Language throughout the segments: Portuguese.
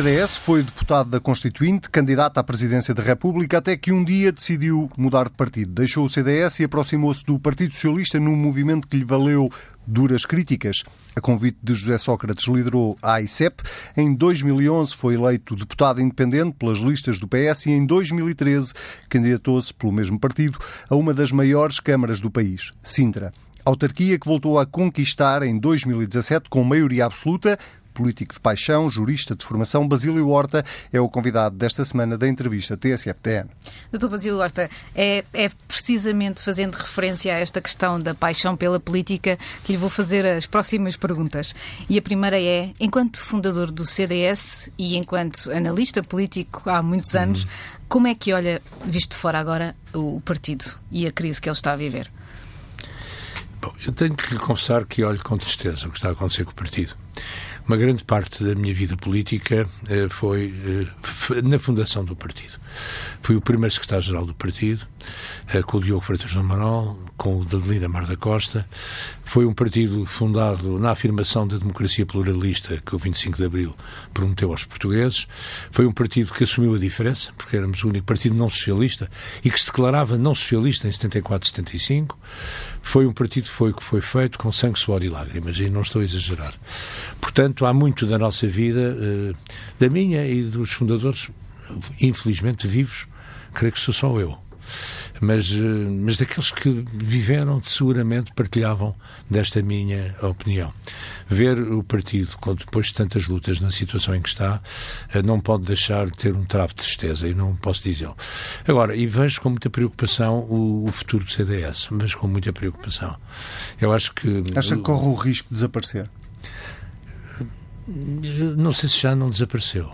CDS, foi deputado da Constituinte, candidato à presidência da República, até que um dia decidiu mudar de partido. Deixou o CDS e aproximou-se do Partido Socialista num movimento que lhe valeu duras críticas. A convite de José Sócrates liderou a AICEP. Em 2011 foi eleito deputado independente pelas listas do PS e em 2013 candidatou-se pelo mesmo partido a uma das maiores câmaras do país, Sintra. Autarquia que voltou a conquistar em 2017 com maioria absoluta, político de paixão, jurista de formação, Basílio Horta é o convidado desta semana da entrevista TSF-TN. Doutor Basílio Horta, é, é, precisamente fazendo referência a esta questão da paixão pela política que lhe vou fazer as próximas perguntas. E a primeira é, enquanto fundador do CDS e enquanto analista político há muitos anos, uhum. como é que olha, visto de fora agora, o partido e a crise que ele está a viver? Bom, eu tenho que lhe confessar que olho com tristeza o que está a acontecer com o partido. Uma grande parte da minha vida política eh, foi eh, na fundação do partido. Fui o primeiro secretário-geral do partido, eh, com o Diogo Freitas do Amaral, com o Delina Mar da Costa. Foi um partido fundado na afirmação da democracia pluralista que o 25 de Abril prometeu aos portugueses. Foi um partido que assumiu a diferença, porque éramos o único partido não socialista e que se declarava não socialista em 74, 75. Foi um partido foi, que foi feito com sangue, suor e lágrimas, e não estou a exagerar. Portanto, há muito da nossa vida, eh, da minha e dos fundadores, infelizmente vivos, creio que sou só eu. Mas, eh, mas daqueles que viveram, seguramente partilhavam desta minha opinião. Ver o partido, depois de tantas lutas na situação em que está, eh, não pode deixar de ter um travo de tristeza, e não posso dizê-lo. Agora, e vejo com muita preocupação o, o, futuro do CDS, mas com muita preocupação. Eu acho que. Acha que corre o risco de desaparecer? Não sei se já não desapareceu.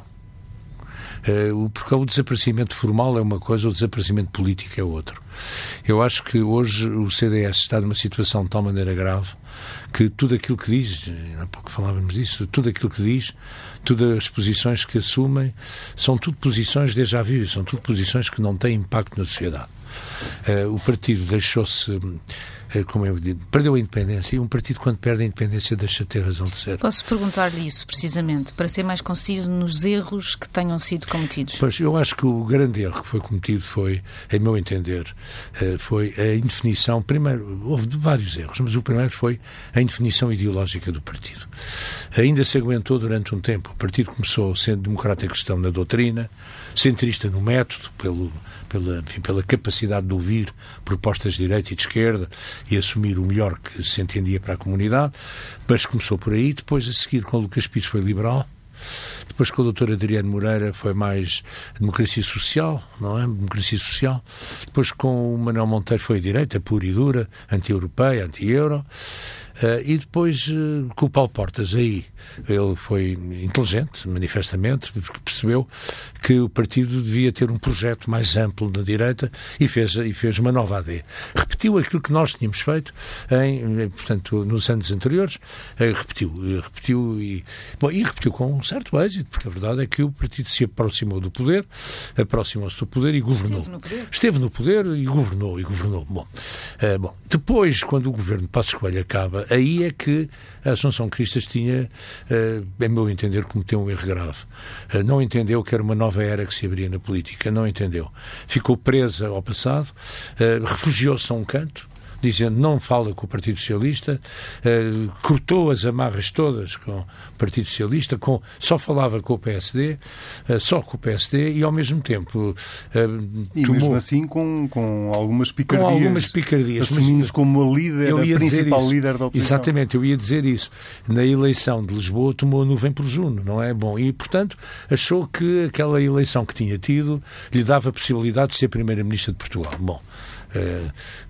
Uh, porque o desaparecimento formal é uma coisa, o desaparecimento político é outro. Eu acho que hoje o CDS está numa situação de tal maneira grave que tudo aquilo que diz, há pouco falávamos disso, tudo aquilo que diz, todas as posições que assumem, são tudo posições déjà vu, são tudo posições que não têm impacto na sociedade. Uh, o partido deixou-se eh, como eu digo, perdeu a independência e um partido, quando perde a independência, deixa de ter razão de ser. Posso perguntar-lhe isso, precisamente, para ser mais conciso nos erros que tenham sido cometidos? Pois, eu acho que o grande erro que foi cometido foi, em meu entender, eh, foi a indefinição. Primeiro, houve vários erros, mas o primeiro foi a indefinição ideológica do partido. Ainda se aguentou durante um tempo. O partido começou sendo democrata cristão na doutrina, centrista no método, pelo pela, enfim, pela capacidade de ouvir propostas de direita e de esquerda e assumir o melhor que se entendia para a comunidade, mas começou por aí, depois a seguir com o Lucas Pires foi liberal, depois com o doutor Adriano Moreira foi mais democracia social, não é? Democracia social. Depois com o Manuel Monteiro foi direita, pura e dura, anti-europeia, anti-euro. Uh, e depois uh, com o Paulo Portas aí ele foi inteligente, manifestamente, porque percebeu que o partido devia ter um projeto mais amplo na direita e fez, e fez uma nova AD. Repetiu aquilo que nós tínhamos feito em, portanto, nos anos anteriores, eh, repetiu, repetiu e, bom, e repetiu com um certo êxito, porque a verdade é que o partido se aproximou do poder, aproximou-se do poder e governou. Esteve no poder. Esteve no poder e governou, e governou. Bom, uh, bom depois, quando o governo Passos Coelho acaba, aí é que a Assunção Cristas tinha é meu entender, cometeu um erro grave. Uh, não entendeu que era uma nova era que se abria na política, não entendeu. Ficou presa ao passado, uh, refugiou-se a um canto, dizendo não fala com o Partido Socialista, uh, cortou as amarras todas com o Partido Socialista, com, só falava com o PSD, uh, eh, só com o PSD e ao mesmo tempo uh, e tomou, mesmo assim com, com algumas picardias, com algumas picardias assumindo-se como a líder, a principal líder da oposição. Exatamente, eu ia dizer isso. Na eleição de Lisboa tomou a nuvem por Juno, não é? Bom, e portanto achou que aquela eleição que tinha tido lhe dava a possibilidade de ser Primeira-Ministra de Portugal. Bom,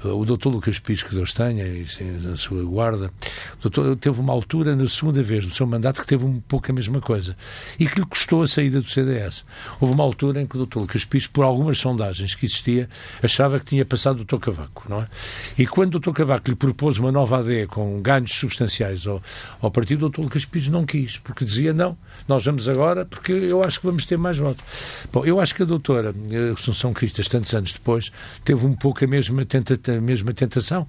o doutor Lucas Pires, que Deus tenha, e, na sua guarda, doutor teve uma altura, na segunda vez do seu mandato, que teve um pouco a mesma coisa e que lhe custou a saída do CDS. Houve uma altura em que o doutor Lucas Pires, por algumas sondagens que existia, achava que tinha passado o doutor Cavaco, não é? E quando o doutor Cavaco lhe propôs uma nova AD com ganhos substanciais ao, ao partido, o doutor Lucas Pires não quis, porque dizia não, nós vamos agora porque eu acho que vamos ter mais votos. Bom, eu acho que a doutora Assunção Cristas, tantos anos depois, teve um pouco a mesma, tenta, a mesma tentação,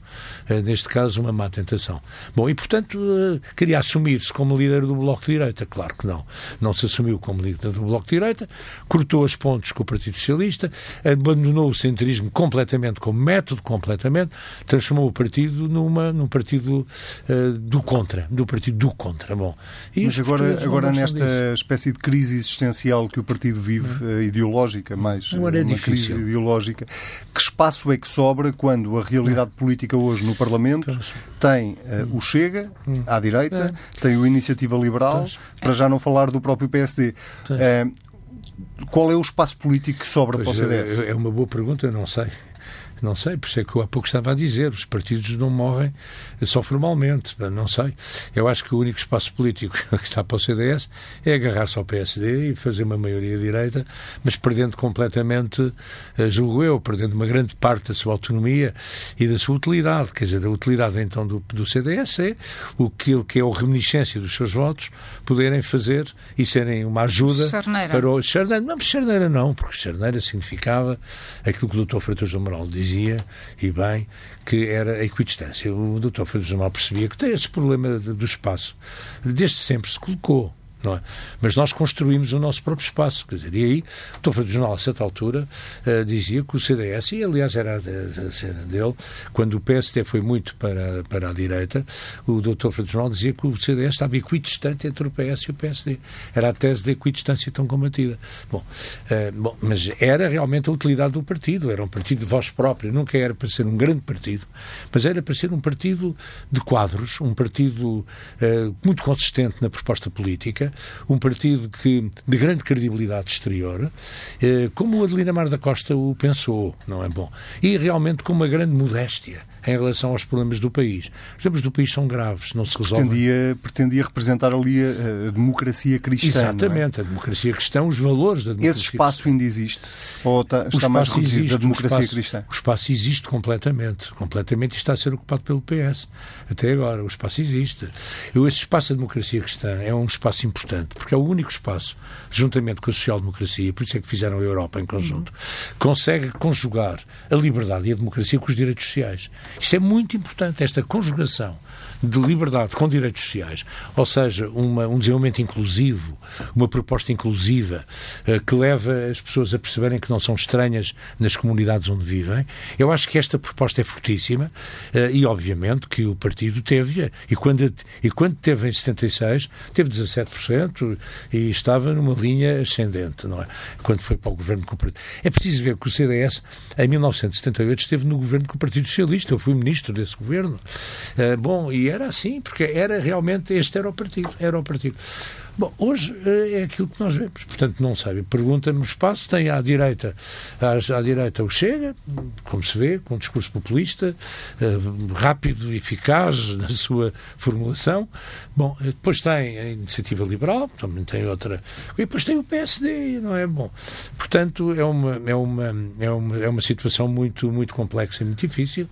uh, neste caso uma má tentação. Bom, e portanto uh, queria assumir-se como líder do Bloco de Direita, claro que não. Não se assumiu como líder do Bloco de Direita, cortou as pontes com o Partido Socialista, abandonou o centrismo completamente como método, completamente, transformou o partido numa, num partido uh, do contra, do partido do contra. Bom, Mas agora, agora nesta espécie de crise existencial que o partido vive, uh, ideológica, mais é uma difícil. crise ideológica, que espaço é que sobra quando a realidade política hoje no Parlamento tem uh, o Chega, hum. à direita, é. tem o Iniciativa Liberal, para já não falar do próprio PSD. qual é o espaço político que sobra pois para o CDS? É, é uma boa pergunta, eu não sei. Não sei, por isso é que eu há pouco estava a dizer, os partidos não morrem só formalmente, não sei. Eu acho que o único espaço político que está para o CDS é agarrar-se ao PSD e fazer uma maioria direita, mas perdendo completamente, eh, julgo eu, perdendo uma grande parte da sua autonomia e da sua utilidade. Quer dizer, a utilidade então do, do CDS é o que, que é a reminiscência dos seus votos poderem fazer e serem uma ajuda Charneira. para o Charneira. Não, Charneira não, porque Charneira significava aquilo que o Dr. Freitas do Moral dizia, e bem, que era a equidistância. O Dr. Freitas do Moral percebia que tem esse problema do espaço. Desde sempre se colocou não é? Mas nós construímos o nosso próprio espaço, quer dizer, e aí o Dr. Jornal, a certa altura, uh, dizia que o CDS, e aliás era a cena dele, quando o PSD foi muito para, para a direita, o Dr. Freitas Jornal dizia que o CDS estava equidistante entre o PS e o PSD. Era a tese da equidistância tão combatida. Bom, uh, bom, mas era realmente a utilidade do partido, era um partido de voz própria, nunca era para ser um grande partido, mas era para ser um partido de quadros, um partido uh, muito consistente na proposta política, um partido que, de grande credibilidade exterior, eh, como o Adelina Mar da Costa o pensou, não é bom? E realmente com uma grande modéstia em relação aos problemas do país. Os problemas do país são graves, não se resolvem. Pretendia, pretendia representar ali a, a democracia cristã. É? Exatamente, é? a democracia cristã, os valores da democracia Esse espaço ainda existe? Ou está, está mais reduzido existe, da democracia o espaço, cristã? O espaço existe completamente, completamente e está a ser ocupado pelo PS. Até agora, o espaço existe. Eu, esse espaço da democracia cristã é um espaço importante, porque é o único espaço, juntamente com a social-democracia, por isso é que fizeram a Europa em conjunto, uhum. consegue conjugar a liberdade e a democracia com os direitos sociais. Isto é muito importante, esta conjugação de liberdade com direitos sociais, ou seja, uma, um desenvolvimento inclusivo, uma proposta inclusiva uh, que leva as pessoas a perceberem que não são estranhas nas comunidades onde vivem. Eu acho que esta proposta é fortíssima uh, e, obviamente, que o partido teve, e quando, e quando teve em 76, teve 17% e estava numa linha ascendente, não é? Quando foi para o governo com o partido. É preciso ver que o CDS, em 1978, esteve no governo com o Partido Socialista. Eu fui ministro desse governo. Uh, bom, e era assim, porque era realmente, este era o partido, era o partido. Bom, hoje eh, é aquilo que nós vemos. Portanto, não sabe. Pergunta-me o espaço. Tem à direita, à, à, direita o Chega, como se vê, com um discurso populista, uh, rápido, eficaz na sua formulação. Bom, eh, depois tem a Iniciativa Liberal, também tem outra. E depois tem o PSD, não é? Bom, portanto, é uma, é uma, é uma, é uma situação muito, muito complexa e muito difícil,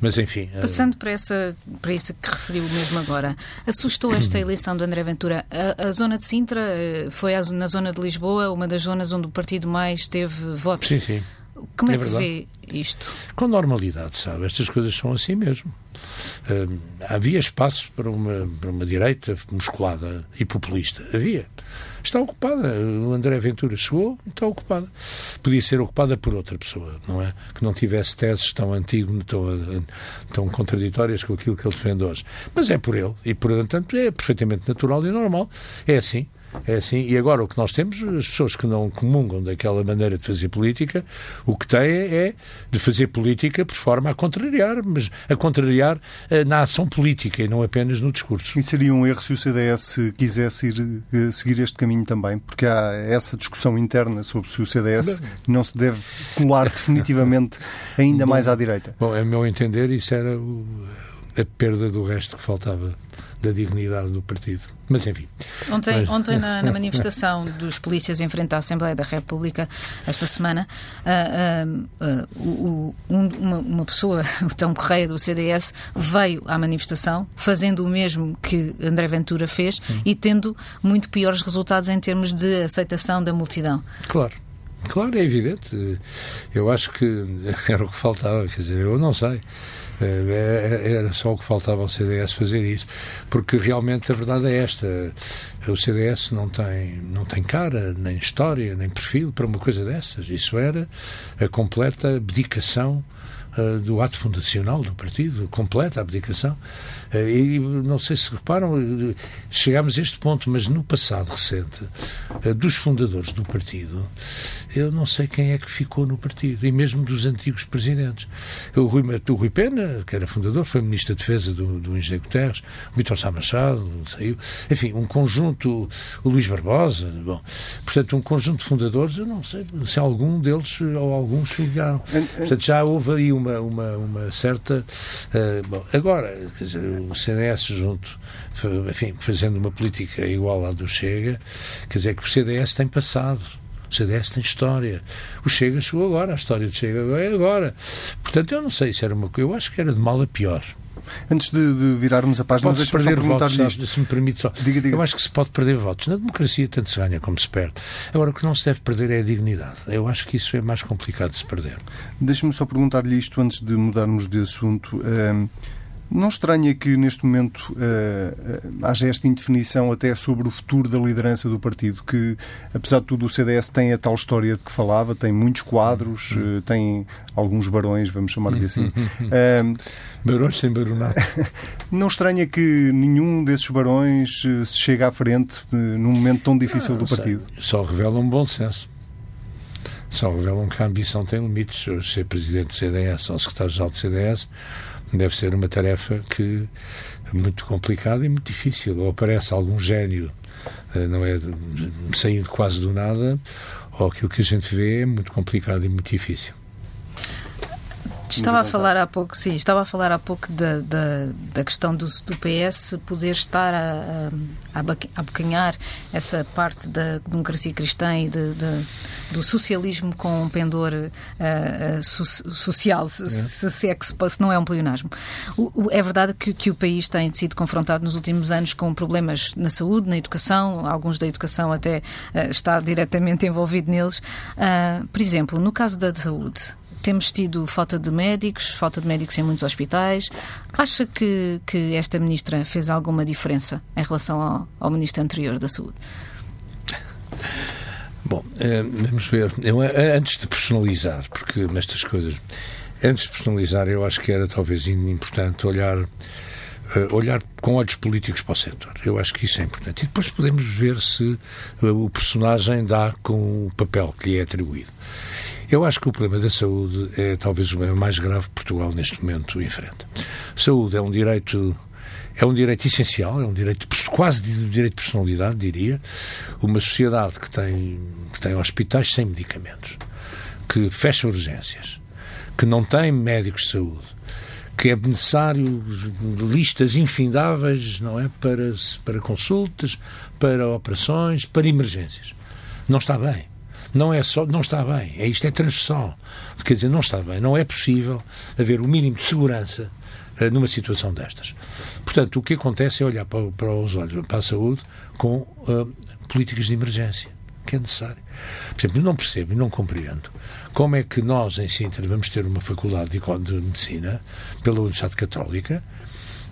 mas enfim. Passando uh... para, essa, para isso que referiu mesmo agora, assustou esta eleição do André Ventura a, a zona zona de Sintra eh, foi na zona de Lisboa uma das zonas onde o partido mais teve votos. Sim, sim. Como é, é que vê isto? Com normalidade, sabe? Estas coisas são assim mesmo. Uh, havia espaço para uma, para uma direita musculada e populista. Havia. Está ocupada. O André Ventura chegou está ocupada. Podia ser ocupada por outra pessoa, não é? Que não tivesse teses tão antigas, tão, tão contraditórias com aquilo que ele defende hoje. Mas é por ele. E, portanto, é perfeitamente natural e normal. É assim. É assim, e agora o que nós temos, as pessoas que não comungam daquela maneira de fazer política, o que têm é de fazer política por forma a contrariar, mas a contrariar eh, na ação política e não apenas no discurso. E seria um erro se o CDS quisesse ir, eh, seguir este caminho também, porque há essa discussão interna sobre se o CDS não se deve colar definitivamente ainda bom, mais à direita. Bom, a meu entender, isso era o, a perda do resto que faltava da dignidade do partido. Mas enfim. Ontem, Mas... ontem na, na, manifestação dos polícias em frente à Assembleia da República, esta semana, uh, uh, uh, um, uma, uma, pessoa, o Tão Correia do CDS, veio à manifestação fazendo o mesmo que André Ventura fez hum. e tendo muito piores resultados em termos de aceitação da multidão. Claro. Claro, é evidente. Eu acho que era o que faltava, quer dizer, eu não sei. Eh, é, era só o que faltava ao CDS fazer isso, porque realmente a verdade é esta: o CDS não tem, não tem cara, nem história, nem perfil para uma coisa dessas. Isso era a completa abdicação uh, do ato fundacional do partido, completa abdicação. Uh, e não sei se reparam, chegámos a este ponto, mas no passado recente, dos fundadores do partido, eu não sei quem é que ficou no partido, e mesmo dos antigos presidentes. O Rui, o Rui Pena, que era fundador, foi ministro da Defesa do, do Engenheiro Guterres, o Vitor Sá Machado, saiu, enfim, um conjunto, o Luís Barbosa, bom, portanto, um conjunto de fundadores, eu não sei se algum deles ou alguns ligaram. Portanto, já houve aí uma, uma, uma certa. Uh, bom, agora, quer dizer, o CDS junto, enfim, fazendo uma política igual à do Chega, quer dizer que o CDS tem passado. O CDS tem história. O Chega chegou agora, a história do Chega é agora. Portanto, eu não sei se era uma coisa. Eu acho que era de mal a pior. Antes de, de virarmos a página, deixa-me perder votos, isto. Se me permite só. Diga, diga. Eu acho que se pode perder votos. Na democracia tanto se ganha como se perde. Agora, o que não se deve perder é a dignidade. Eu acho que isso é mais complicado de se perder. Deixe-me só perguntar-lhe isto antes de mudarmos de assunto. Um não estranha que neste momento uh, haja esta indefinição até sobre o futuro da liderança do partido, que apesar de tudo o CDS tem a tal história de que falava, tem muitos quadros, uh, tem alguns barões, vamos chamar-lhe assim. uh, barões sem baronato. não estranha que nenhum desses barões se chegue à frente num momento tão difícil do partido? Só revela um bom senso. Só revelam que a ambição tem limites. Ser presidente do CDS ou secretário-geral do CDS deve ser uma tarefa que é muito complicada e muito difícil. Ou aparece algum gênio, eh, não é saindo quase do nada, ou aquilo que a gente vê é muito complicado e muito difícil. Estava a falar há pouco, sim, estava a falar há pouco da, da, da questão do, do PS poder estar a, a, a abocanhar essa parte da democracia cristã e de, de, do socialismo com um pendor uh, uh, so, social, se, é. se, é que se, se não é um pleonasmo. O, o, é verdade que, que o país tem sido confrontado nos últimos anos com problemas na saúde, na educação, alguns da educação até uh, está diretamente envolvido neles. por exemplo, no caso da saúde, temos tido falta de médicos, falta de médicos em muitos hospitais. Acha que, que esta ministra fez alguma diferença em relação ao, ao ministro anterior da Saúde? Bom, eh, vamos ver. Eu, eh, antes de personalizar, porque nestas coisas, antes de personalizar, eu acho que era talvez importante olhar Uh, olhar com olhos políticos para o setor. Eu acho que isso é importante. E depois podemos ver se o personagem dá com o papel que lhe é atribuído. Eu acho que o problema da saúde é talvez o problema mais grave que Portugal neste momento enfrenta. Saúde é um direito é um direito essencial, é um direito quase de direito de personalidade, diria. Uma sociedade que tem que tem hospitais sem medicamentos, que fecha urgências, que não tem médicos de saúde, que é necessário listas infindáveis, não é, para para consultas, para operações, para emergências. Não está bem não é só, não está bem, é isto é transversal. Quer dizer, não está bem, não é possível haver o mínimo de segurança uh, numa situação destas. Portanto, o que acontece é olhar para, para os olhos, para a saúde, com uh, políticas de emergência, que é necessário. Por exemplo, não percebo e não compreendo como é que nós, em Sintra, vamos ter uma faculdade de, de medicina pela Universidade Católica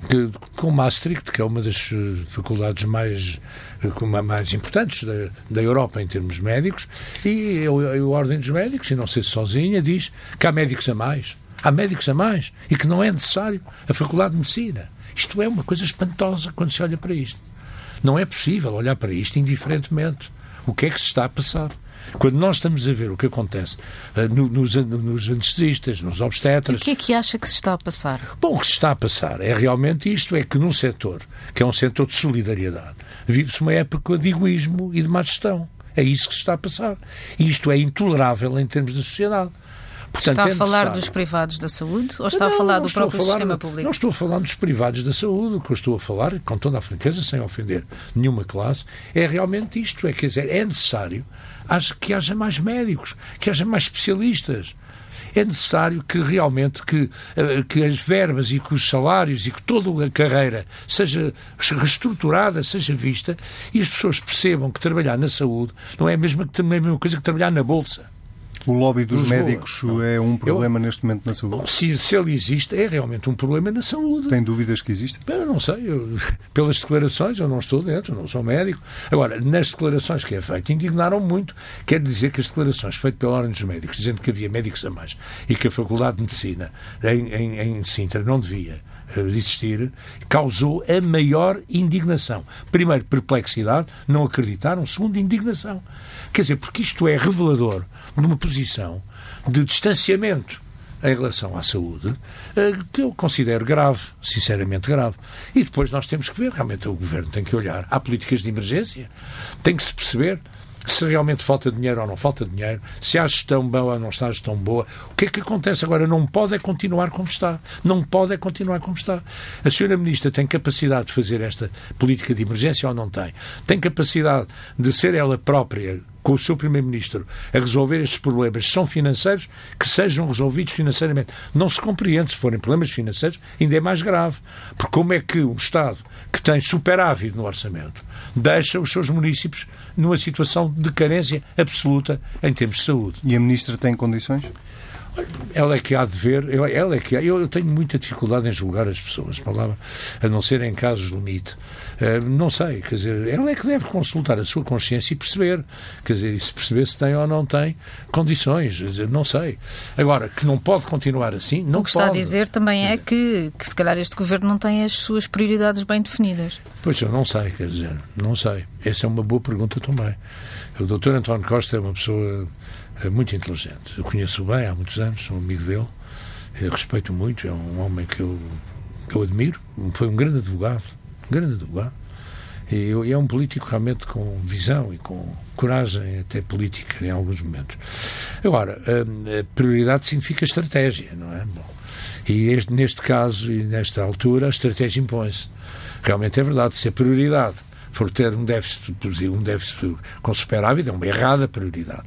que, com Maastricht, que é uma das eh, faculdades mais, eh, mais importantes da, da Europa em termos médicos, e a, Ordem dos Médicos, e não sei se sozinha, diz que há médicos a mais. Há médicos a mais e que não é necessário a Faculdade de Medicina. Isto é uma coisa espantosa quando se olha para isto. Não é possível olhar para isto indiferentemente. O que é que se está a passar? Quando nós estamos a ver o que acontece uh, nos, nos anestesistas, nos obstetras. O que é que acha que se está a passar? Bom, o que se está a passar é realmente isto: é que num setor, que é um setor de solidariedade, vive-se uma época de egoísmo e de má gestão. É isso que se está a passar. E isto é intolerável em termos de sociedade. Portanto, está a é falar dos privados da saúde ou está não, a falar do próprio falar, sistema público? Não estou a falar dos privados da saúde. O que eu estou a falar, com toda a franqueza, sem ofender nenhuma classe, é realmente isto. É, quer dizer, é necessário que haja mais médicos, que haja mais especialistas é necessário que realmente que, eh, que as verbas e que os salários e que toda a carreira seja reestruturada, seja vista e as pessoas percebam que trabalhar na saúde não é a mesma, a mesma coisa que trabalhar na Bolsa. O lobby dos Lisboa. médicos não. é um problema eu, neste momento na saúde? Se, se ele existe, é realmente um problema na saúde. Tem dúvidas que existe? Eu não sei. Eu, pelas declarações, eu não estou dentro, não sou médico. Agora, nas declarações que é feito, indignaram muito. Quer dizer que as declarações feitas pela Ordem dos Médicos, dizendo que havia médicos a mais e que a Faculdade de Medicina em, em, em Sintra não devia eh, existir, causou a maior indignação. Primeiro, perplexidade, não acreditaram. Segundo, indignação. Quer dizer, porque isto é revelador de uma posição de distanciamento em relação à saúde, eh, que eu considero grave, sinceramente grave. E depois nós temos que ver, realmente o Governo tem que olhar. Há políticas de emergência, tem que se perceber se realmente falta dinheiro ou não falta dinheiro, se há gestão boa ou não está gestão boa. O que é que acontece agora? Não pode é continuar como está. Não pode é continuar como está. A senhora Ministra tem capacidade de fazer esta política de emergência ou não tem? Tem capacidade de ser ela própria com o seu Primeiro-Ministro a resolver estes problemas, são financeiros, que sejam resolvidos financeiramente. Não se compreende, se forem problemas financeiros, ainda é mais grave. Porque como é que um Estado que tem superávit no orçamento deixa os seus municípios numa situação de carência absoluta em termos de saúde? E a Ministra tem condições? Ela é que há de ver, ela é que há, eu, tenho muita dificuldade em julgar as pessoas, palavra, a não ser em casos limite. Uh, não sei, quer dizer, ela é que deve consultar a sua consciência e perceber, quer dizer, e se perceber se tem ou não tem condições, dizer, não sei. Agora, que não pode continuar assim, não pode. O que está a dizer também é que, que se calhar este governo não tem as suas prioridades bem definidas. Pois eu não sei, quer dizer, não sei. Essa é uma boa pergunta também. O doutor António Costa é uma pessoa muito inteligente. Eu conheço bem há muitos anos, sou amigo dele, respeito muito, é um homem que eu, que eu admiro, foi um grande advogado, um grande advogado. E, e é um político realmente com visão e com coragem até política em alguns momentos. Agora, a, a prioridade significa estratégia, não é? Bom, e este, neste caso e nesta altura a estratégia impõe-se. Realmente é verdade, se a prioridade for ter um déficit, um déficit com superávit, é uma errada prioridade.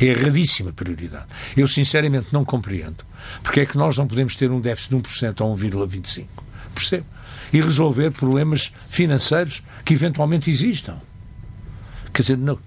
É erradíssima prioridade. Eu, sinceramente, não compreendo porque é que nós não podemos ter um déficit de 1% ou 1,25%. Percebo? E resolver problemas financeiros que eventualmente existam. Quer dizer, não,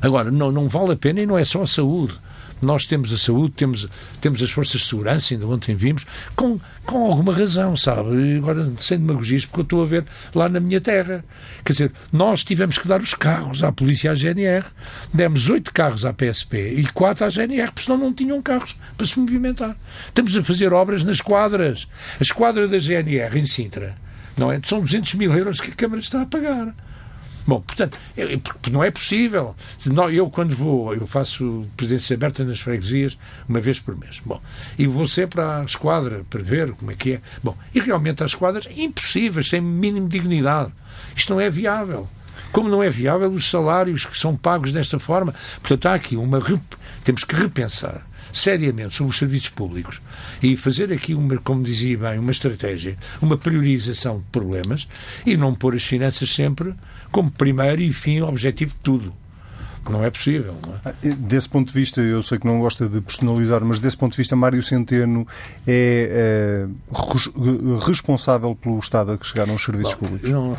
agora, não, não vale a pena e não é só a saúde. Nós temos a saúde, temos, temos as forças de segurança, ainda ontem vimos, com, com alguma razão, sabe? Agora, sem demagogias, porque eu estou a ver lá na minha terra. Quer dizer, nós tivemos que dar os carros à polícia à GNR. Demos oito carros à PSP e quatro à GNR, porque senão não tinham carros para se movimentar. Estamos a fazer obras nas quadras. A esquadra da GNR em Sintra, não é? São 200 mil euros que a Câmara está a pagar. Bom, portanto, não é possível. Eu, quando vou, eu faço presidência aberta nas freguesias uma vez por mês. Bom, e vou sempre à esquadra para ver como é que é. Bom, e realmente as esquadras impossíveis, sem mínimo dignidade. Isto não é viável. Como não é viável os salários que são pagos desta forma. Portanto, há aqui uma. Temos que repensar seriamente sobre os serviços públicos e fazer aqui, uma, como dizia bem, uma estratégia, uma priorização de problemas e não pôr as finanças sempre como primeiro e fim objetivo de tudo. Não é possível. Não é? Ah, desse ponto de vista, eu sei que não gosta de personalizar, mas desse ponto de vista, Mário Centeno é, é responsável pelo estado a que chegaram os serviços Bom, públicos? Não,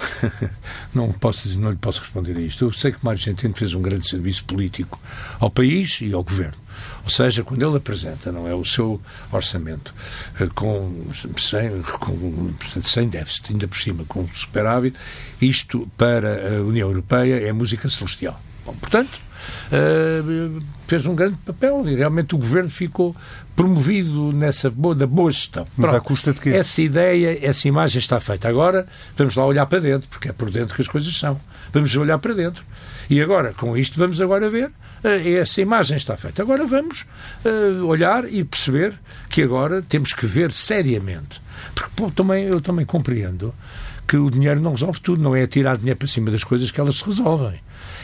não, posso, não lhe posso responder a isto. Eu sei que Mário Centeno fez um grande serviço político ao país e ao governo. Ou seja, quando ele apresenta não é, o seu orçamento eh, com, sem, com, sem déficit, ainda por cima com superávit, isto para a União Europeia é música celestial. Bom, portanto, uh, fez um grande papel e realmente o governo ficou promovido nessa boa, da boa gestão. Mas Pronto, à custa de quê? Essa ideia, essa imagem está feita. Agora vamos lá olhar para dentro, porque é por dentro que as coisas são. Vamos olhar para dentro. E agora, com isto, vamos agora ver essa imagem está feita. Agora vamos uh, olhar e perceber que agora temos que ver seriamente. Porque pô, também, eu também compreendo que o dinheiro não resolve tudo, não é tirar dinheiro para cima das coisas que elas se resolvem.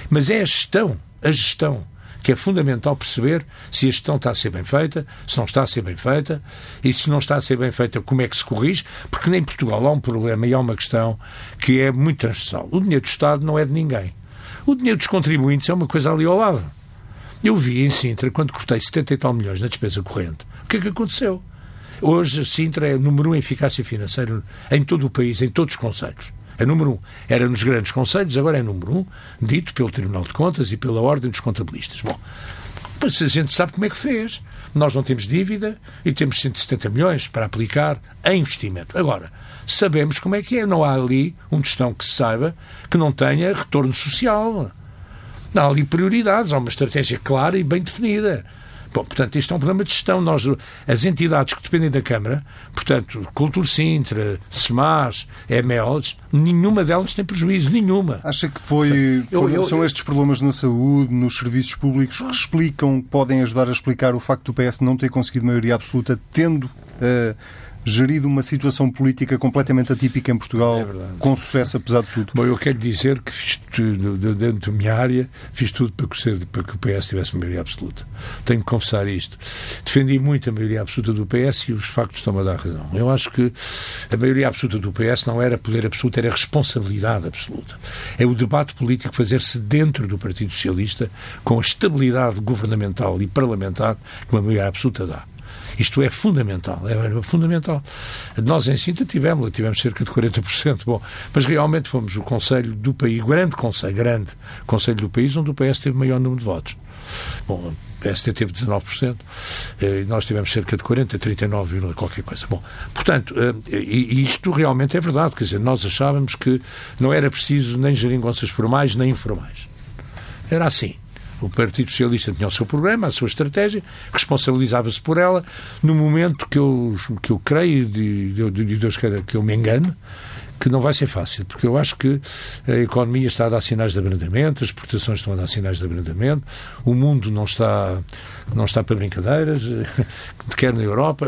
Mas é a gestão, a gestão, que é fundamental perceber se a gestão está a ser bem feita, se não está a ser bem feita, e se não está a ser bem feita, como é que se corrige, porque nem Portugal há um problema e há uma questão que é muito transversal. O dinheiro do Estado não é de ninguém. O dinheiro dos contribuintes é uma coisa ali ao lado. Eu vi em Sintra, quando cortei 70 e tal milhões na despesa corrente, o que é que aconteceu? Hoje, Sintra é número um em eficácia financeira em todo o país, em todos os conselhos. É número um. Era nos grandes conselhos, agora é número um, dito pelo Tribunal de Contas e pela Ordem dos Contabilistas. Bom, Pois a gente sabe como é que fez. Nós não temos dívida e temos 170 milhões para aplicar em investimento. Agora, sabemos como é que é. Não há ali um gestão que se saiba que não tenha retorno social. Há ali prioridades, há uma estratégia clara e bem definida. Bom, portanto, isto é um problema de gestão. Nós, as entidades que dependem da Câmara, portanto, Cultura Sintra, SEMAS, EMELS, nenhuma delas tem prejuízo, nenhuma. Acha que foi, foi eu, eu, são estes problemas na saúde, nos serviços públicos, que explicam, podem ajudar a explicar o facto do PS não ter conseguido maioria absoluta, tendo. Uh, gerido uma situação política completamente atípica em Portugal, é com sucesso apesar de tudo. Bom, eu quero dizer que fiz tudo, dentro da minha área, fiz tudo para que, para que o PS tivesse maioria absoluta. Tenho que confessar isto. Defendi muito a maioria absoluta do PS e os factos estão-me a dar razão. Eu acho que a maioria absoluta do PS não era poder absoluto, era responsabilidade absoluta. É o debate político fazer-se dentro do Partido Socialista com a estabilidade governamental e parlamentar que uma maioria absoluta dá. Isto é fundamental, é fundamental. Nós em Sinta tivemos, tivemos cerca de 40%, bom, mas realmente fomos o Conselho do país, grande Conselho, grande Conselho do país, onde o PS teve maior número de votos. Bom, o PST teve 19%, eh, nós tivemos cerca de 40%, 39%, qualquer coisa. Bom, portanto, eh, e isto realmente é verdade, quer dizer, nós achávamos que não era preciso nem geringonças formais nem informais. Era assim. O Partido Socialista tinha o seu programa, a sua estratégia, responsabilizava-se por ela. No momento que eu, que eu creio, de, de, de Deus queira que eu me engane, que não vai ser fácil, porque eu acho que a economia está a dar sinais de abrandamento, as exportações estão a dar sinais de abrandamento, o mundo não está, não está para brincadeiras, quer na Europa.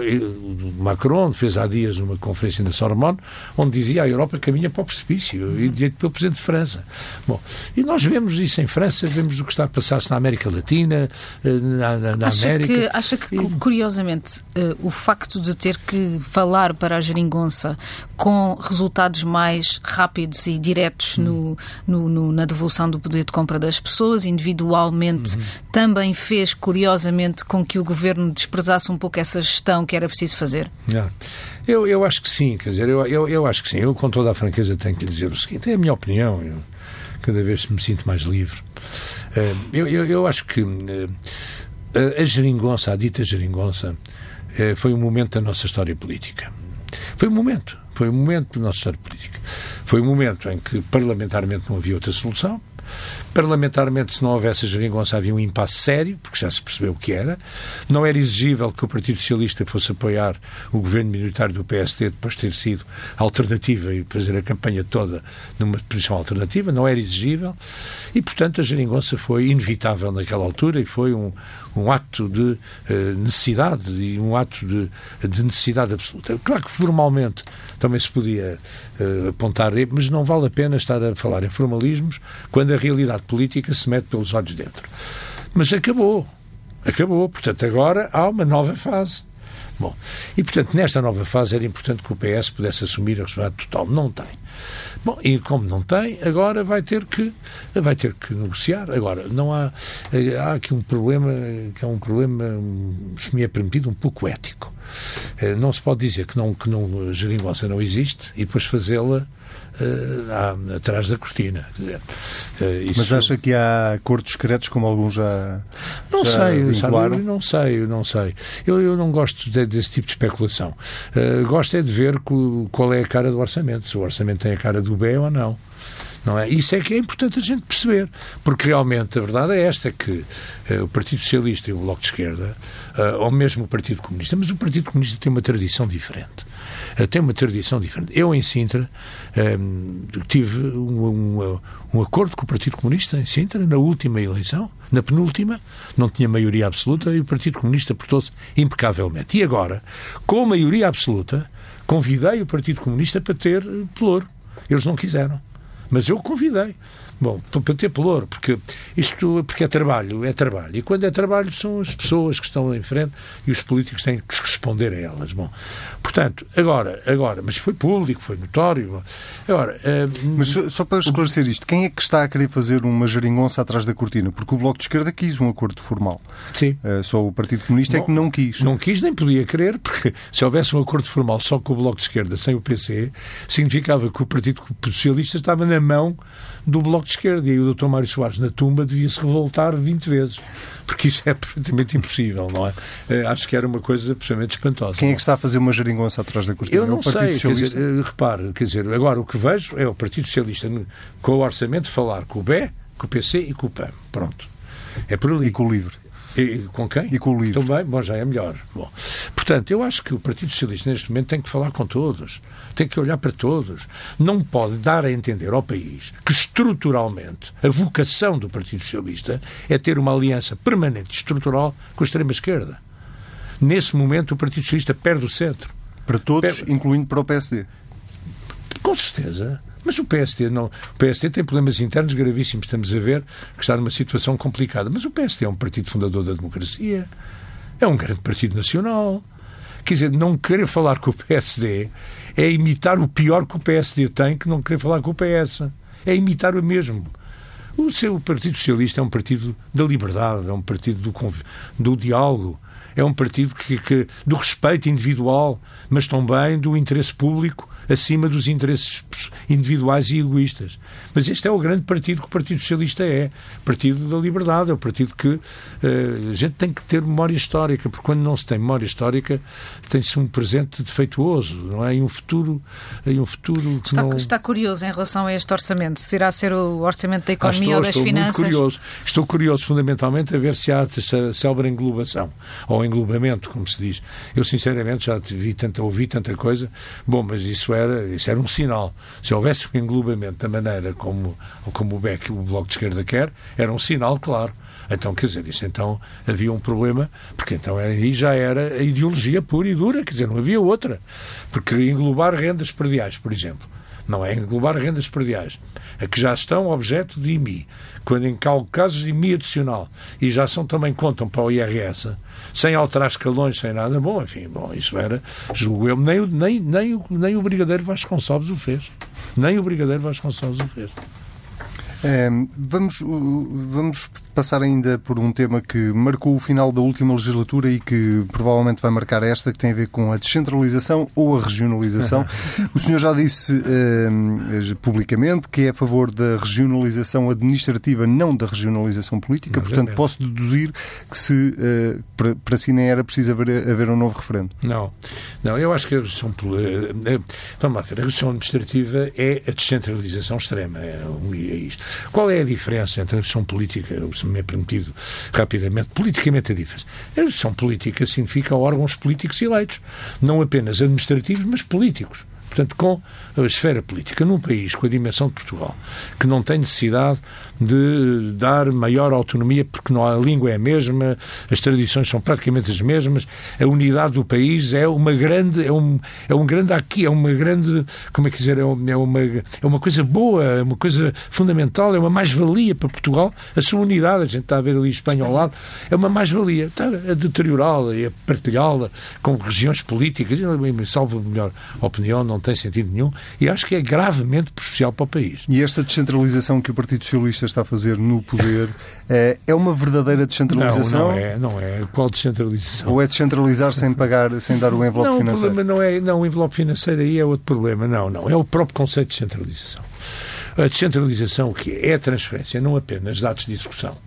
Macron fez há dias uma conferência na Sorbonne, onde dizia a Europa caminha para o precipício, e dito pelo Presidente de França. Bom, e nós vemos isso em França, vemos o que está a passar-se na América Latina, eh, na, na acha América. Que, acha que, curiosamente, eh, o facto de ter que falar para a geringonça com resultados mais rápidos e diretos no, no, no, na devolução do poder de compra das pessoas, individualmente, uhum. também fez, curiosamente, com que o governo desprezasse um pouco essa gestão que era preciso fazer? Eu, eu acho que sim, quer dizer, eu, eu, eu acho que sim. Eu, com toda a franqueza, tenho que lhe dizer o seguinte: é a minha opinião. Eu, cada vez me sinto mais livre. Uh, eu, eu, eu, acho que uh, a geringonça, a dita geringonça, uh, foi um momento da nossa história política. Foi um momento. Foi um momento da nossa história política. Foi um momento em que parlamentarmente não havia outra solução. Parlamentarmente, se não houvesse a geringonça, havia um impasse sério, porque já se percebeu o que era. Não era exigível que o Partido Socialista fosse apoiar o governo minoritário do PSD depois de ter sido alternativa e fazer a campanha toda numa posição alternativa. Não era exigível. E, portanto, a geringonça foi inevitável naquela altura e foi um, um ato de uh, necessidade e um ato de, de, necessidade absoluta. Claro que formalmente também se podia uh, apontar, mas não vale a pena estar a falar em formalismos quando a realidade política se mete pelos olhos dentro. Mas acabou. Acabou. Portanto, agora há uma nova fase. Bom, e portanto, nesta nova fase era importante que o PS pudesse assumir a responsabilidade total. Não tem. Bom, e como não tem, agora vai ter que vai ter que negociar. Agora, não há há aqui um problema que é um problema, se me é permitido, um pouco ético. Eh, não se pode dizer que não que não a geringonça não existe e depois fazê-la uh, atrás da cortina. Dizer, uh. Mas acha que há acordos secretos, como alguns já. Não já sei, sabe, não sei, não sei. Eu, eu não gosto de, desse tipo de especulação. Uh, gosto é de ver qual é a cara do orçamento, se o orçamento tem a cara do B ou não. Não é? Isso é que é importante a gente perceber, porque realmente a verdade é esta, que uh, o Partido Socialista e o Bloco de Esquerda, uh, ou mesmo o Partido Comunista, mas o Partido Comunista tem uma tradição diferente. Uh, tem uma tradição diferente. Eu, em Sintra, tive um, um, um, acordo com o Partido Comunista em Sintra, na última eleição, na penúltima, não tinha maioria absoluta e o Partido Comunista portou-se impecavelmente. E agora, com maioria absoluta, convidei o Partido Comunista para ter pelouro. Eles não quiseram. Mas eu convidei. Bom, para ter pelouro, porque isto porque é trabalho, é trabalho. E quando é trabalho são as pessoas que estão em frente e os políticos têm que responder a elas. Bom, portanto, agora, agora, mas foi público, foi notório. Agora, uh, mas só para esclarecer isto, quem é que está a querer fazer uma geringonça atrás da cortina? Porque o Bloco de Esquerda quis um acordo formal. Sim. Uh, só o Partido Comunista não, é que não quis. Não quis nem podia querer, porque se houvesse um acordo formal só com o Bloco de Esquerda, sem o PC, significava que o Partido Socialista estava na mão do Bloco de Esquerda. E aí o Dr. Mário Soares, na tumba, devia se revoltar 20 vezes. Porque isso é perfeitamente impossível, não é? Eh, acho que era uma coisa absolutamente espantosa. Quem é que está a fazer uma geringonça atrás da cortina? Eu não é o Partido sei, Socialista? quer dizer, eh, repare, quer dizer, agora o que vejo é o Partido Socialista com o orçamento falar com o BE, com o PC e com o PAN. Pronto. É por ali. E com o LIVRE. E com quem? E com o LIVRE. Também, bom, já é melhor. Bom, portanto, eu acho que o Partido Socialista neste momento tem que falar com todos, tem que olhar para todos. Não pode dar a entender ao país que estruturalmente a vocação do Partido Socialista é ter uma aliança permanente e estrutural com a extrema-esquerda. Nesse momento, o Partido Socialista perde o centro. Para todos, Perde. incluindo para o PSD. Com certeza. Mas o PSD, não, o PSD tem problemas internos gravíssimos, estamos a ver que está numa situação complicada. Mas o PSD é um partido fundador da democracia, é um grande partido nacional. Quer dizer, não querer falar com o PSD é imitar o pior que o PSD tem que não querer falar com o PS. É imitar o mesmo. O seu Partido Socialista é um partido da liberdade, é um partido do, do diálogo, é um partido que, que- do respeito individual, mas também do interesse público acima dos interesses individuais e egoístas. Mas este é o grande partido que o Partido Socialista é. Partido da liberdade, é o partido que eh, a gente tem que ter memória histórica, porque quando não se tem memória histórica, tem-se um presente defeituoso, não é? E um futuro, e um futuro que Está, não... está curioso em relação a este orçamento. Será ser o orçamento da Ah, economia estou, ou das estou finanças? muito curioso. Estou curioso fundamentalmente a ver se há essa célebre englobação, ou englobamento, como se diz. Eu, sinceramente, já vi tanta, ouvi tanta coisa. Bom, mas isso era, isso era um sinal. Se houvesse um englobamento da maneira como, como o BEC, o Bloco de Esquerda quer, era um sinal claro. Então, quer dizer, isso então havia um problema, porque então aí já era a ideologia pura e dura, quer dizer, não havia outra. Porque englobar rendas perdiais, por exemplo, não é englobar rendas perdiais, a que já estão objeto de IMI, quando em casos de IMI adicional e já são também contam para o IRS, sem alterar escalões, sem nada, bom, enfim, bom, isso era, julgo eu, nem, nem, nem, nem o Brigadeiro Vasconcelos o fez. Nem o Brigadeiro Vasconcelos o fez. Ehm, vamos, vamos passar ainda por um tema que marcou o final da última legislatura e que provavelmente vai marcar esta, que tem a ver com a descentralização ou a regionalização. o senhor já disse ehm, publicamente que é a favor da regionalização administrativa, não da regionalização política, Mas é portanto posso deduzir que se eh, para, para si nem era preciso haver, haver um novo referendo. Não, não, eu acho que a redução, eh, eh, vamos lá ver, a redução administrativa é a descentralização extrema, é, é isto. Qual é a diferença entre a redução política, se me é permitido rapidamente, politicamente a diferença? A redução política significa órgãos políticos eleitos, não apenas administrativos, mas políticos. Portanto, com a esfera política, num país com a dimensão de Portugal, que não tem necessidade de dar maior autonomia, porque não, a língua é a mesma, as tradições são praticamente as mesmas, a unidade do país é uma grande, é um, é um grande aqui, é uma grande, como é que dizer, é um- é uma, é uma coisa boa, é uma coisa fundamental, é uma mais-valia para Portugal, a sua unidade, a gente está a ver ali Espanha ao lado, é uma mais-valia, está a deteriorá-la e a partilhá-la com regiões políticas, salvo a melhor opinião, não tem sentido nenhum, e acho que é gravemente prejudicial para o país. E esta descentralização que o Partido Socialista está a fazer no poder eh, é uma verdadeira Não, descentralização? não é, não é. Qual descentralização? Ou é descentralizar sem pagar, sem dar o envelope não, o financeiro? problema não é. Não, o envelope financeiro aí é outro problema. Não, não. É o próprio conceito de descentralização. A descentralização, o que é? É a transferência, não apenas de atos de execução,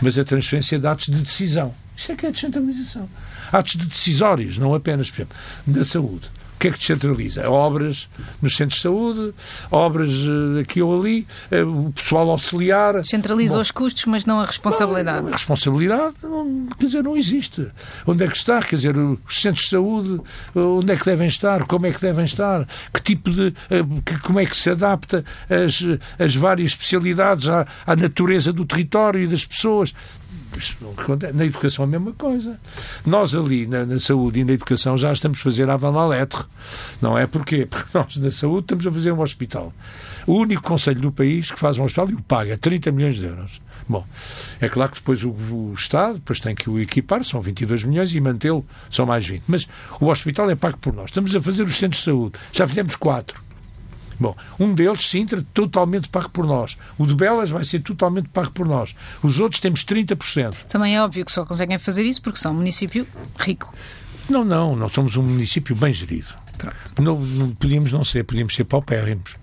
mas a transferência de atos de decisão. Isso é que é a descentralização. Atos de decisórios, não apenas, por exemplo, da saúde. O que é que descentraliza? Obras nos centros de saúde, obras eh, aqui ou ali, eh, o pessoal auxiliar. Centraliza Bom, os custos, mas não a responsabilidade. a responsabilidade, não, quer dizer, não existe. Onde é que está? Quer dizer, os centros de saúde, onde é que devem estar? Como é que devem estar? Que tipo de. eh, que- como é que se adapta as, as várias especialidades à, à natureza do território e das pessoas? Na educação a mesma coisa. Nós ali na, na saúde e na educação já estamos a fazer a van lettre. Não é porquê? Porque nós na saúde estamos a fazer um hospital. O único conselho do país que faz um hospital e o paga 30 milhões de euros. Bom, é claro que depois o, o Estado depois tem que o equipar, são 22 milhões, e mantê-lo são mais 20. Mas o hospital é pago por nós. Estamos a fazer os centros de saúde. Já fizemos quatro. Bom, um deles, Sintra, totalmente pago por nós. O de Belas vai ser totalmente pago por nós. Os outros temos 30%. Também é óbvio que só conseguem fazer isso porque são um município rico. Não, não, nós somos um município bem gerido. Não, não podíamos não ser, podíamos ser paupérrimos.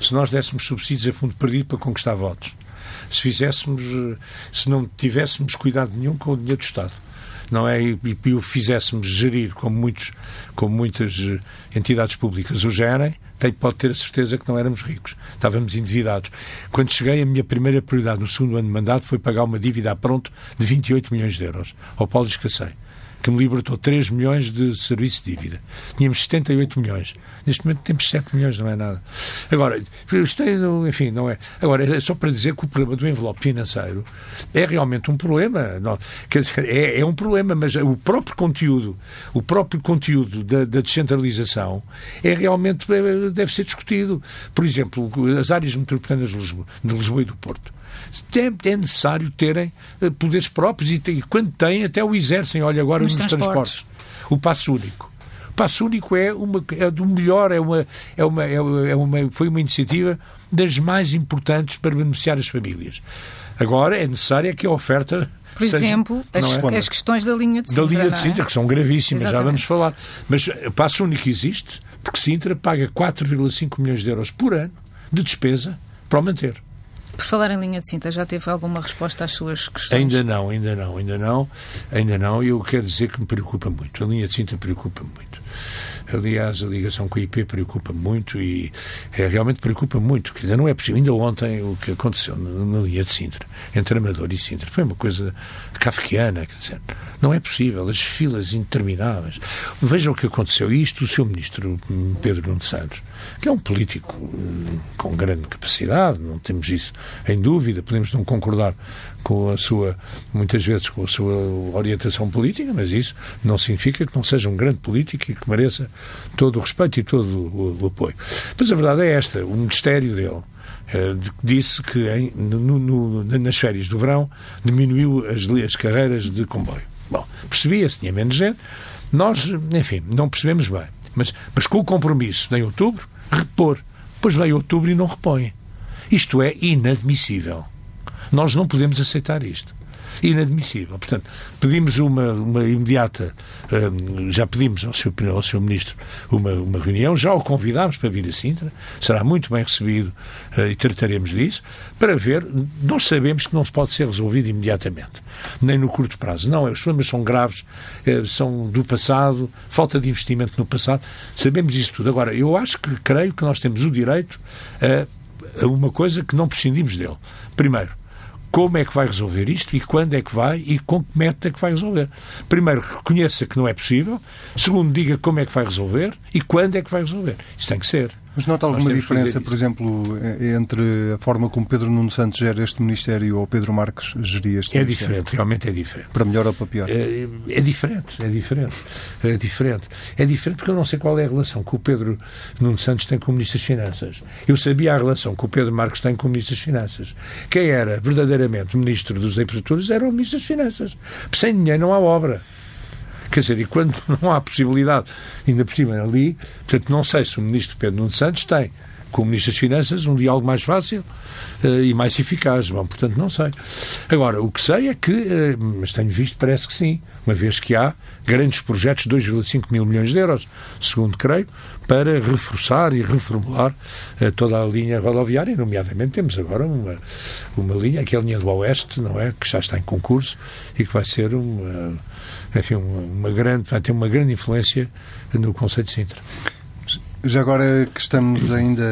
se nós dessemos subsídios a fundo perdido para conquistar votos. Se fizéssemos, se não tivéssemos cuidado nenhum com o dinheiro do Estado não é? E, e o fizéssemos gerir como, muitos, como muitas eh, entidades públicas o gerem, tem, pode ter a certeza que não éramos ricos. Estávamos endividados. Quando cheguei, a minha primeira prioridade no segundo ano de mandato foi pagar uma dívida a pronto de 28 milhões de euros ao Paulo Escacei que me libertou 3 milhões de serviço de dívida. Tínhamos 78 milhões. Neste momento temos 7 milhões, não é nada. Agora, isto é, enfim, não é. Agora, é só para dizer que o problema do envelope financeiro é realmente um problema. Não, quer dizer, é, é um problema, mas o próprio conteúdo, o próprio conteúdo da, da descentralização é realmente, é, deve ser discutido. Por exemplo, as áreas metropolitanas de Lisboa, de Lisboa e do Porto é necessário terem eh, poderes próprios e, e, quando têm até o exercem. Olha, agora nos, nos transportes. transportes. O passo único. O passo único é, uma, é do melhor, é uma, é uma, é uma, foi uma iniciativa das mais importantes para beneficiar as famílias. Agora é necessário que a oferta por seja, exemplo, as, é? as, questões da linha de Sintra. Da linha de Sintra, é? que são gravíssimas, Exatamente. já vamos falar. Mas o passo único existe porque Sintra paga 4,5 milhões de euros por ano de despesa para o manter. Por falar em linha de cinta, já teve alguma resposta às suas questões? Ainda não, ainda não, ainda não, ainda não. E eu quero dizer que me preocupa muito. A linha de cinta preocupa muito. Aliás, a ligação com a IP preocupa muito e é, realmente preocupa muito. Quer dizer, não é possível. Ainda ontem o que aconteceu na, na linha de Sintra, entre Amador e Sintra, foi uma coisa kafkiana. Quer dizer, não é possível. As filas intermináveis. Vejam o que aconteceu. Isto, o seu ministro Pedro Nuno Santos, que é um político hum, com grande capacidade, não temos isso em dúvida, podemos não concordar com a sua, muitas vezes, com a sua orientação política, mas isso não significa que não seja um grande político e que mereça todo o respeito e todo o, o apoio. Mas a verdade é esta: o Ministério dele eh, disse que em, no, no, nas férias do verão diminuiu as, as carreiras de comboio. Bom, percebia-se, tinha menos gente. Nós, enfim, não percebemos bem. Mas, mas com o compromisso em outubro, repor. Pois veio outubro e não repõe. Isto é inadmissível. Nós não podemos aceitar isto inadmissível. Portanto, pedimos uma, uma imediata, um, já pedimos ao seu, ao seu Ministro uma, uma reunião, já o convidámos para vir a Sintra, será muito bem recebido uh, e trataremos disso, para ver, nós sabemos que não se pode ser resolvido imediatamente, nem no curto prazo. Não, os problemas são graves, uh, são do passado, falta de investimento no passado, sabemos isso tudo. Agora, eu acho que, creio que nós temos o direito a, a uma coisa que não prescindimos dele. Primeiro, como é que vai resolver isto e quando é que vai e com que método é que vai resolver. Primeiro, reconheça que não é possível. Segundo, diga como é que vai resolver e quando é que vai resolver. Isso tem que ser. Mas nota alguma diferença, por exemplo, entre a forma como Pedro Nuno Santos gera este Ministério ou Pedro Marques geria este é Ministério? É diferente, realmente é diferente. Para melhor ou para pior? É, é, diferente, é diferente. É diferente. É diferente porque eu não sei qual é a relação que o Pedro Nuno Santos tem com o Ministro das Finanças. Eu sabia a relação que o Pedro Marques tem com o Ministro das Finanças. Quem era verdadeiramente Ministro dos Infraestruturas era o Ministro das Finanças. Sem dinheiro não há obra. Quer dizer, e quando não há possibilidade, ainda por cima ali, portanto, não sei se o ministro Pedro Nuno Santos tem com o Ministro das Finanças um diálogo mais fácil uh, e mais eficaz. Bom, portanto, não sei. Agora, o que sei é que, uh, mas tenho visto, parece que sim, uma vez que há grandes projetos, 2,5 mil milhões de euros, segundo creio, para reforçar e reformular uh, toda a linha rodoviária, nomeadamente temos agora uma, uma linha, que é a linha do Oeste, não é? Que já está em concurso e que vai ser uma enfim, uma grande, vai ter uma grande influência no Conselho de Sintra. Já agora que estamos ainda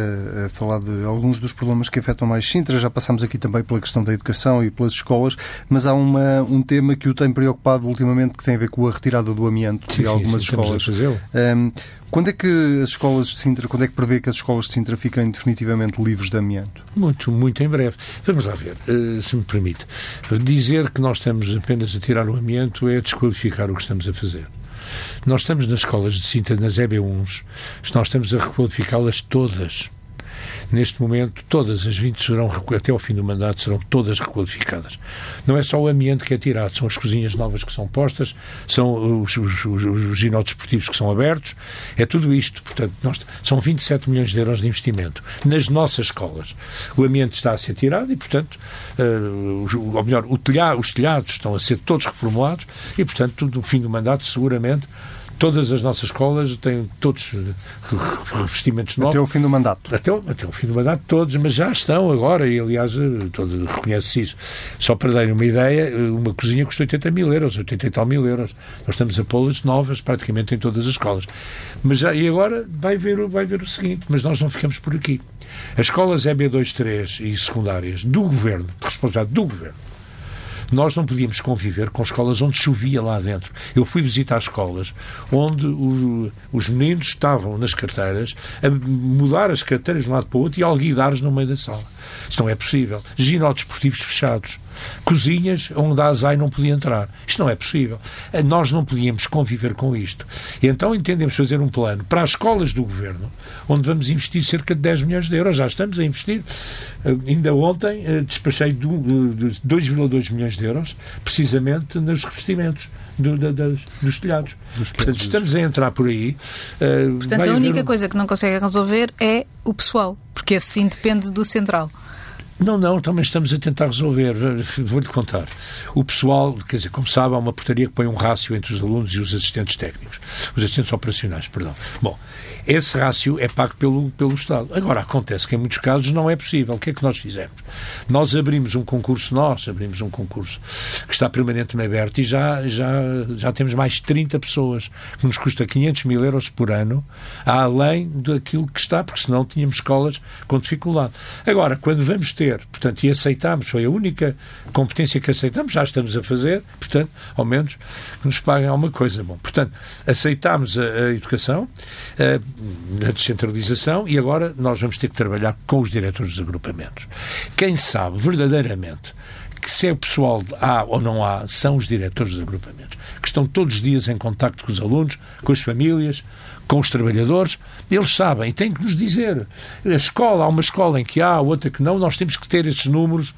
a falar de alguns dos problemas que afetam mais Sintra, já passamos aqui também pela questão da educação e pelas escolas, mas há uma, um tema que o tem preocupado ultimamente que tem a ver com a retirada do amianto sim, de algumas sim, escolas. Um, quando é que as escolas de Sintra, quando é que prevê que as escolas de Sintra fiquem definitivamente livres de amianto? Muito, muito em breve. Vamos lá ver, eh, se me permite. Dizer que nós estamos apenas a tirar o amianto é desqualificar o que estamos a fazer. Nós estamos nas escolas de Sintra, nas EB1s, nós estamos a requalificá-las todas. Neste momento, todas as 20 serão, até ao fim do mandato, serão todas requalificadas. Não é só o ambiente que é tirado, são as cozinhas novas que são postas, são os, os, os, os que são abertos, é tudo isto. Portanto, nós, são 27 milhões de euros de investimento nas nossas escolas. O ambiente está a ser tirado e, portanto, uh, ou melhor, telhado, os telhados estão a ser todos reformulados e, portanto, no fim do mandato, seguramente, Todas as nossas escolas têm todos revestimentos novos. Até o fim do mandato. Até, até o fim do mandato, todos, mas já estão agora, e aliás, todo reconhece isso. Só para dar uma ideia, uma cozinha custa 80 mil euros, 80 e tal mil euros. Nós estamos a pô-las novas praticamente em todas as escolas. Mas já, e agora vai ver, vai ver o seguinte, mas nós não ficamos por aqui. As escolas EB2, 3 e secundárias do governo, de responsabilidade do governo, nós não podíamos conviver com escolas onde chovia lá dentro. Eu fui visitar escolas onde o, os meninos estavam nas carteiras a mudar as carteiras de um lado para o outro e a alguidar no meio da sala. Isso não é possível. Ginodesportivos fechados cozinhas onde a ASAI não podia entrar. Isto não é possível. Nós não podíamos conviver com isto. E então entendemos fazer um plano para as escolas do governo, onde vamos investir cerca de 10 milhões de euros. Já estamos a investir. Eh, ainda ontem eh, despachei 2,2 milhões de euros, precisamente nos revestimentos. Do, do, dos, dos telhados. Dos Portanto, estamos a entrar por aí. Uh, Portanto, a única um... coisa que não consegue resolver é o pessoal, porque esse sim depende do central. Não, não, também estamos a tentar resolver. Vou-lhe contar. O pessoal, quer dizer, como sabe, há uma portaria que põe um rácio entre os alunos e os assistentes técnicos. Os assistentes operacionais, perdão. Bom, esse rácio é pago pelo, pelo Estado. Agora, acontece que em muitos casos não é possível. O que é que nós fizemos? Nós abrimos um concurso, nós abrimos um concurso que está permanentemente aberto e já, já, já temos mais de 30 pessoas, que nos custa 500 mil euros por ano, além daquilo que está, porque senão tínhamos escolas com dificuldade. Agora, quando vamos ter, portanto, e aceitamos, foi a única competência que aceitamos, já estamos a fazer, portanto, ao menos que nos paguem alguma coisa. Bom, portanto, aceitámos a, a educação, a, na descentralização e agora nós vamos ter que trabalhar com os diretores dos agrupamentos. Quem sabe verdadeiramente que se é pessoal há ou não há, são os diretores dos agrupamentos, que estão todos os dias em contacto com os alunos, com as famílias, com os trabalhadores, eles sabem e têm que nos dizer. A escola, há uma escola em que há, outra que não, nós temos que ter esses números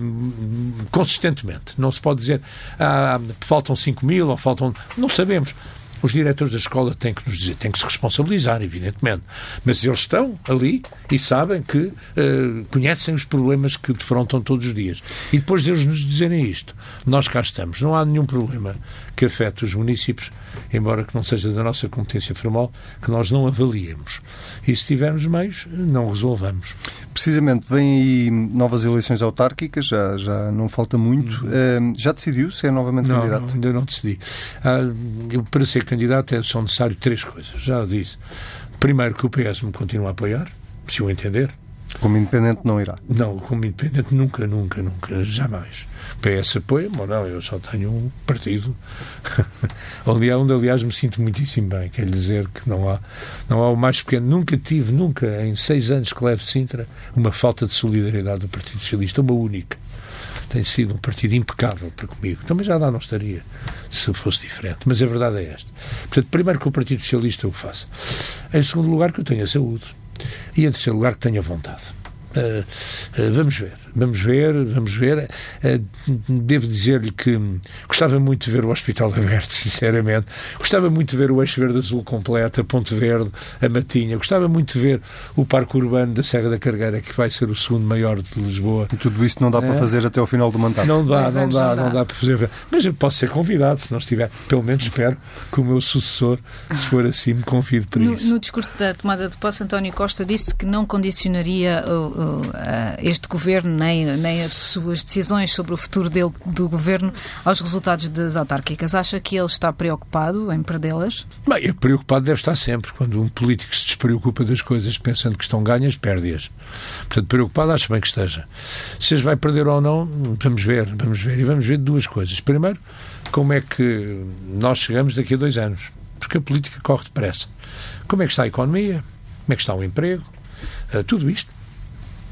hum, consistentemente. Não se pode dizer ah, faltam 5 mil ou faltam. Não sabemos. Os diretores da escola têm que nos dizer, têm que se responsabilizar, evidentemente. Mas eles estão ali e sabem que uh, conhecem os problemas que defrontam todos os dias. E depois deles nos dizerem isto, nós cá estamos. Não há nenhum problema que afete os municípios, embora que não seja da nossa competência formal, que nós não avaliemos. E se tivermos meios, não resolvamos. Precisamente, vêm aí novas eleições autárquicas, já, já não falta muito. Uhum. Uh, já decidiu se é novamente não, candidato? Não, ainda não decidi. Uh, para ser candidato é, são necessárias três coisas. Já disse. Primeiro, que o PS me continue a apoiar, se o entender. Como independente não irá? Não, como independente nunca, nunca, nunca, jamais. PS apoia-me ou não, eu só tenho um partido onde, onde aliás me sinto muitíssimo bem, quer dizer que não há, não há o mais pequeno, nunca tive, nunca, em seis anos que levo Sintra, uma falta de solidariedade do Partido Socialista, uma única. Tem sido um partido impecável para comigo. Também já lá não estaria se fosse diferente. Mas a verdade é esta. Portanto, primeiro que o Partido Socialista o faça. Em segundo lugar, que eu tenha saúde. E em terceiro lugar, que tenha vontade. Uh, uh, vamos ver, vamos ver, vamos ver. Uh, devo dizer-lhe que gostava muito de ver o Hospital aberto, sinceramente. Gostava muito de ver o Eixo Verde Azul completo, a Ponte Verde, a Matinha. Gostava muito de ver o Parque Urbano da Serra da Cargueira, que vai ser o segundo maior de Lisboa. E tudo isso não dá para fazer até ao final do mandato? Não dá, não dá, não dá para fazer. Mas eu posso ser convidado, se não estiver. Pelo menos espero que o meu sucessor, se for assim, me convide para no, isso. No discurso da tomada de posse, António Costa disse que não condicionaria este governo nem, nem as suas decisões sobre o futuro dele, do governo aos resultados das autárquicas. Acha que ele está preocupado em perdê-las? Bem, é preocupado deve estar sempre. Quando um político se despreocupa das coisas pensando que estão ganhas, perde-as. Portanto, preocupado acho bem que esteja. Se as vai perder ou não, vamos ver, vamos ver. E vamos ver duas coisas. Primeiro, como é que nós chegamos daqui a dois anos. Porque a política corre depressa. Como é que está a economia? Como é que está o emprego? Uh, tudo isto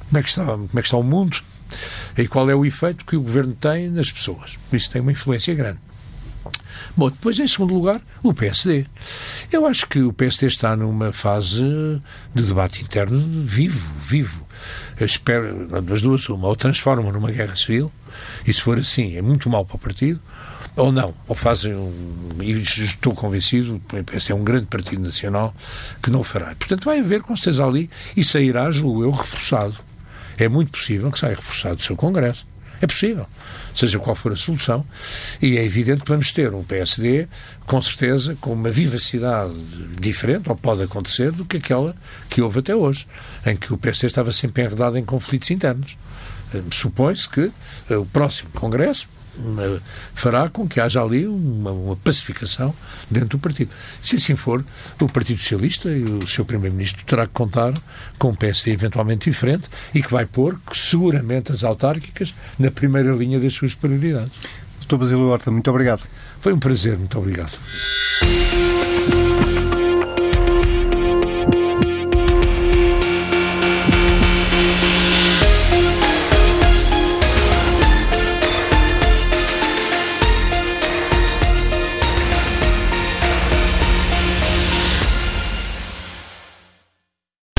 como é que está, como é que está o mundo e qual é o efeito que o governo tem nas pessoas. Isso tem uma influência grande. Bom, depois, em segundo lugar, o PSD. Eu acho que o PSD está numa fase de debate interno vivo, vivo. Eu espero, das duas, uma, ou transforma numa guerra civil, e se for assim, é muito mal para o partido, ou não, ou fazem um, e estou convencido, o PSD é um grande partido nacional que não fará. Portanto, vai haver com certeza ali e sairá, julgo eu, reforçado é muito possível que saia reforçado do seu Congresso. É possível, seja qual for a solução, e é evidente que vamos ter um PSD, com certeza, com uma vivacidade diferente, ou pode acontecer, do que aquela que houve até hoje, em que o PSD estava sempre enredado em conflitos internos. Supõe-se que eh, o próximo Congresso fará com que haja ali uma, uma, pacificação dentro do partido. Se assim for, o Partido Socialista e o seu Primeiro-Ministro terá que contar com um PSD eventualmente diferente e que vai pôr seguramente as autárquicas na primeira linha das suas prioridades. Doutor Basílio Horta, muito obrigado. Foi um prazer, muito obrigado.